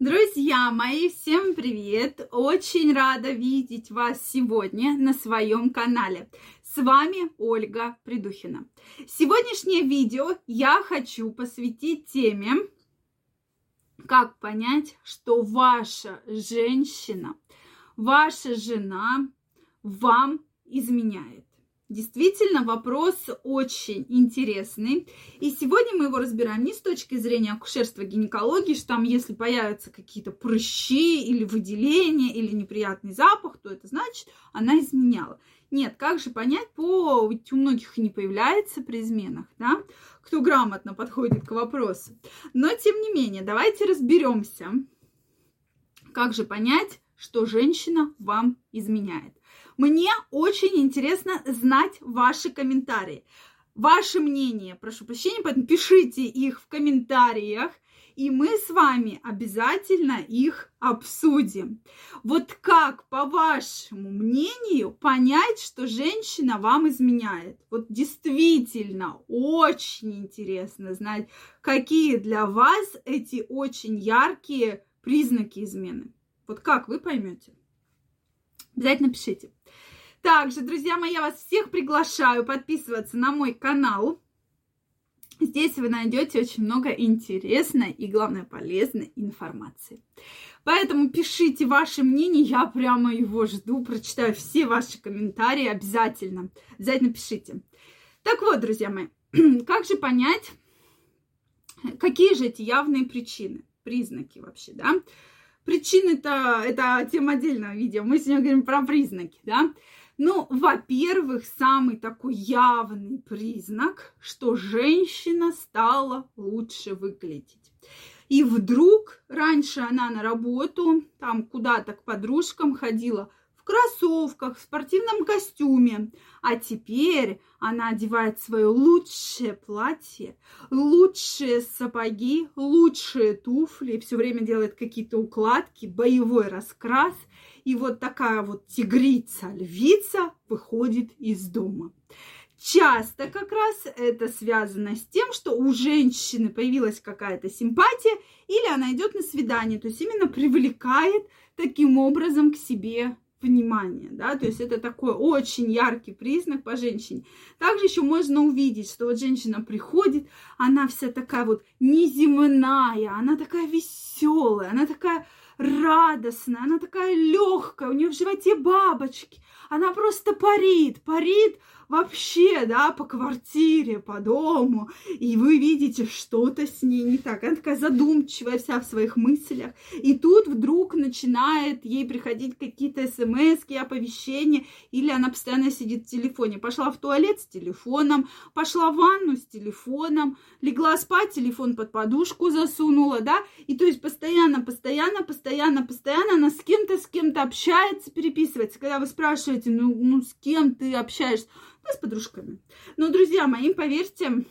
Друзья мои, всем привет! Очень рада видеть вас сегодня на своем канале. С вами Ольга Придухина. Сегодняшнее видео я хочу посвятить теме, как понять, что ваша женщина, ваша жена вам изменяет. Действительно, вопрос очень интересный. И сегодня мы его разбираем не с точки зрения акушерства гинекологии, что там, если появятся какие-то прыщи или выделения, или неприятный запах, то это значит, она изменяла. Нет, как же понять, по... ведь у многих не появляется при изменах, да, кто грамотно подходит к вопросу. Но, тем не менее, давайте разберемся, как же понять, что женщина вам изменяет. Мне очень интересно знать ваши комментарии. Ваше мнение, прошу прощения, поэтому пишите их в комментариях, и мы с вами обязательно их обсудим. Вот как, по вашему мнению, понять, что женщина вам изменяет? Вот действительно очень интересно знать, какие для вас эти очень яркие признаки измены. Вот как вы поймете? Обязательно пишите. Также, друзья мои, я вас всех приглашаю подписываться на мой канал. Здесь вы найдете очень много интересной и, главное, полезной информации. Поэтому пишите ваше мнение, я прямо его жду, прочитаю все ваши комментарии обязательно. Обязательно пишите. Так вот, друзья мои, как же понять, какие же эти явные причины, признаки вообще, да? Причины-то, это тема отдельного видео, мы сегодня говорим про признаки, да? Ну, во-первых, самый такой явный признак, что женщина стала лучше выглядеть. И вдруг раньше она на работу, там куда-то к подружкам ходила – кроссовках, в спортивном костюме. А теперь она одевает свое лучшее платье, лучшие сапоги, лучшие туфли, все время делает какие-то укладки, боевой раскрас. И вот такая вот тигрица-львица выходит из дома. Часто как раз это связано с тем, что у женщины появилась какая-то симпатия или она идет на свидание, то есть именно привлекает таким образом к себе внимание, да, то есть это такой очень яркий признак по женщине. Также еще можно увидеть, что вот женщина приходит, она вся такая вот неземная, она такая веселая, она такая радостная, она такая легкая, у нее в животе бабочки, она просто парит, парит вообще, да, по квартире, по дому, и вы видите, что-то с ней не так. Она такая задумчивая вся в своих мыслях, и тут вдруг начинает ей приходить какие-то смс оповещения, или она постоянно сидит в телефоне. Пошла в туалет с телефоном, пошла в ванну с телефоном, легла спать, телефон под подушку засунула, да, и то есть постоянно, постоянно, постоянно, постоянно она с кем-то, с кем-то общается, переписывается. Когда вы спрашиваете, ну, ну с кем ты общаешься? Да, с подружками. Но, друзья мои, поверьте,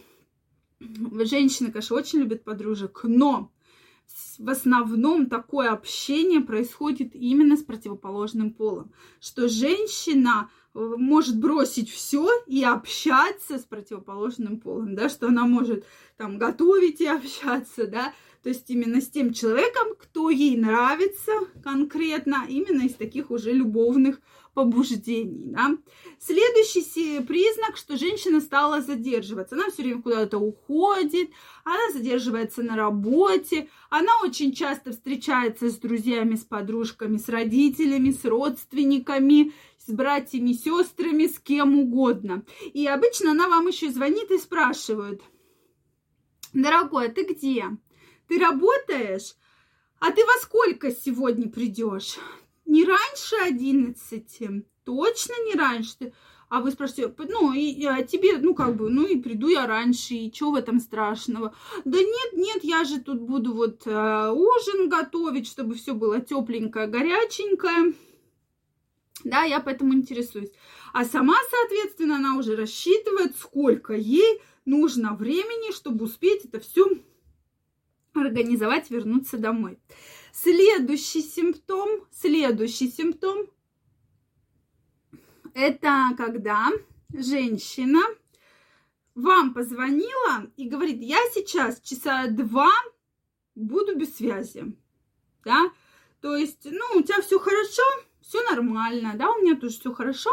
женщины, конечно, очень любят подружек, но в основном такое общение происходит именно с противоположным полом, что женщина э, может бросить все и общаться с противоположным полом, да, что она может там готовить и общаться, да, то есть именно с тем человеком, кто ей нравится конкретно, именно из таких уже любовных побуждений. Да? Следующий признак, что женщина стала задерживаться. Она все время куда-то уходит, она задерживается на работе, она очень часто встречается с друзьями, с подружками, с родителями, с родственниками, с братьями, сестрами, с кем угодно. И обычно она вам еще звонит и спрашивает, дорогой, а ты где? Ты работаешь? А ты во сколько сегодня придешь? не раньше 11, точно не раньше. А вы спрашиваете, ну, и, а тебе, ну, как бы, ну, и приду я раньше, и что в этом страшного? Да нет, нет, я же тут буду вот э, ужин готовить, чтобы все было тепленькое, горяченькое. Да, я поэтому интересуюсь. А сама, соответственно, она уже рассчитывает, сколько ей нужно времени, чтобы успеть это все организовать, вернуться домой. Следующий симптом, следующий симптом, это когда женщина вам позвонила и говорит, я сейчас часа два буду без связи. да, то есть, ну, у тебя все хорошо, все нормально, да, у меня тоже все хорошо,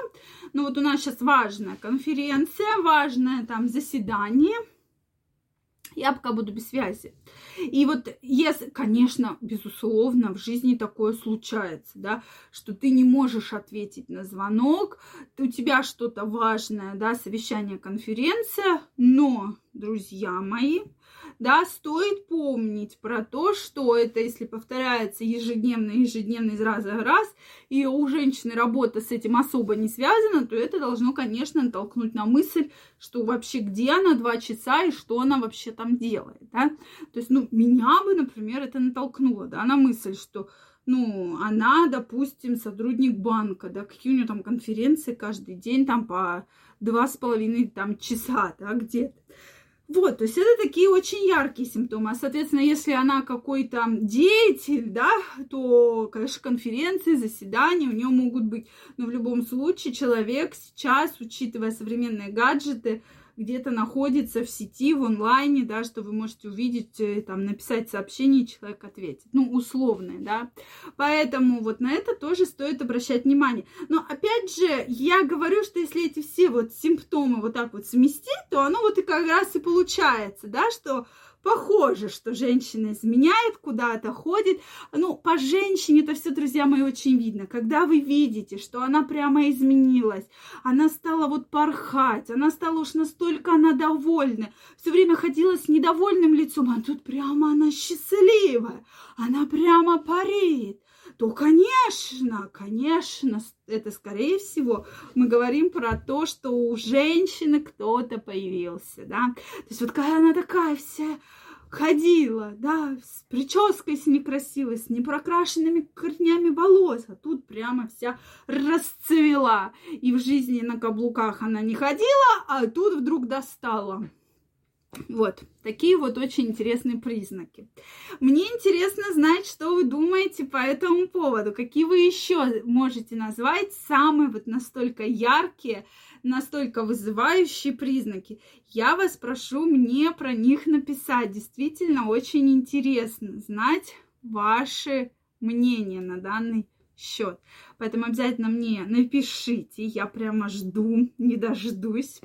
но вот у нас сейчас важная конференция, важное там заседание, я пока буду без связи. И вот, если, конечно, безусловно, в жизни такое случается, да, что ты не можешь ответить на звонок, у тебя что-то важное, да, совещание, конференция, но, друзья мои, да, стоит помнить про то, что это, если повторяется ежедневно, ежедневно из раза в раз, и у женщины работа с этим особо не связана, то это должно, конечно, натолкнуть на мысль, что вообще где она два часа и что она вообще там делает, да. То есть, ну, меня бы, например, это натолкнуло, да, на мысль, что ну, она, допустим, сотрудник банка, да, какие у нее там конференции каждый день, там по два с половиной там часа, да, где-то. Вот, то есть это такие очень яркие симптомы. А, соответственно, если она какой-то деятель, да, то, конечно, конференции, заседания у нее могут быть. Но в любом случае человек сейчас, учитывая современные гаджеты, где-то находится в сети, в онлайне, да, что вы можете увидеть, э, там, написать сообщение, и человек ответит. Ну, условное, да. Поэтому вот на это тоже стоит обращать внимание. Но, опять же, я говорю, что если эти все вот симптомы вот так вот сместить, то оно вот и как раз и получается, да, что похоже, что женщина изменяет, куда-то ходит. Ну, по женщине это все, друзья мои, очень видно. Когда вы видите, что она прямо изменилась, она стала вот порхать, она стала уж настолько она довольна, все время ходила с недовольным лицом, а тут прямо она счастливая, она прямо парит то, конечно, конечно, это, скорее всего, мы говорим про то, что у женщины кто-то появился, да. То есть вот когда она такая вся ходила, да, с прической с некрасивой, с непрокрашенными корнями волос, а тут прямо вся расцвела. И в жизни на каблуках она не ходила, а тут вдруг достала. Вот, такие вот очень интересные признаки. Мне интересно знать, что вы думаете по этому поводу. Какие вы еще можете назвать самые вот настолько яркие, настолько вызывающие признаки. Я вас прошу мне про них написать. Действительно очень интересно знать ваши мнения на данный счет. Поэтому обязательно мне напишите. Я прямо жду, не дождусь.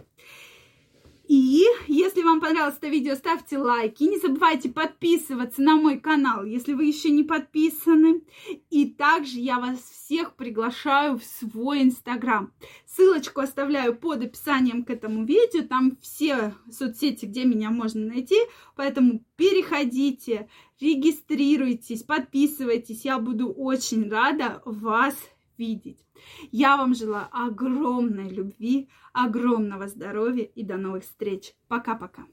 И если вам понравилось это видео, ставьте лайки. Не забывайте подписываться на мой канал, если вы еще не подписаны. И также я вас всех приглашаю в свой инстаграм. Ссылочку оставляю под описанием к этому видео. Там все соцсети, где меня можно найти. Поэтому переходите, регистрируйтесь, подписывайтесь. Я буду очень рада вас видеть. Я вам желаю огромной любви, огромного здоровья и до новых встреч. Пока-пока.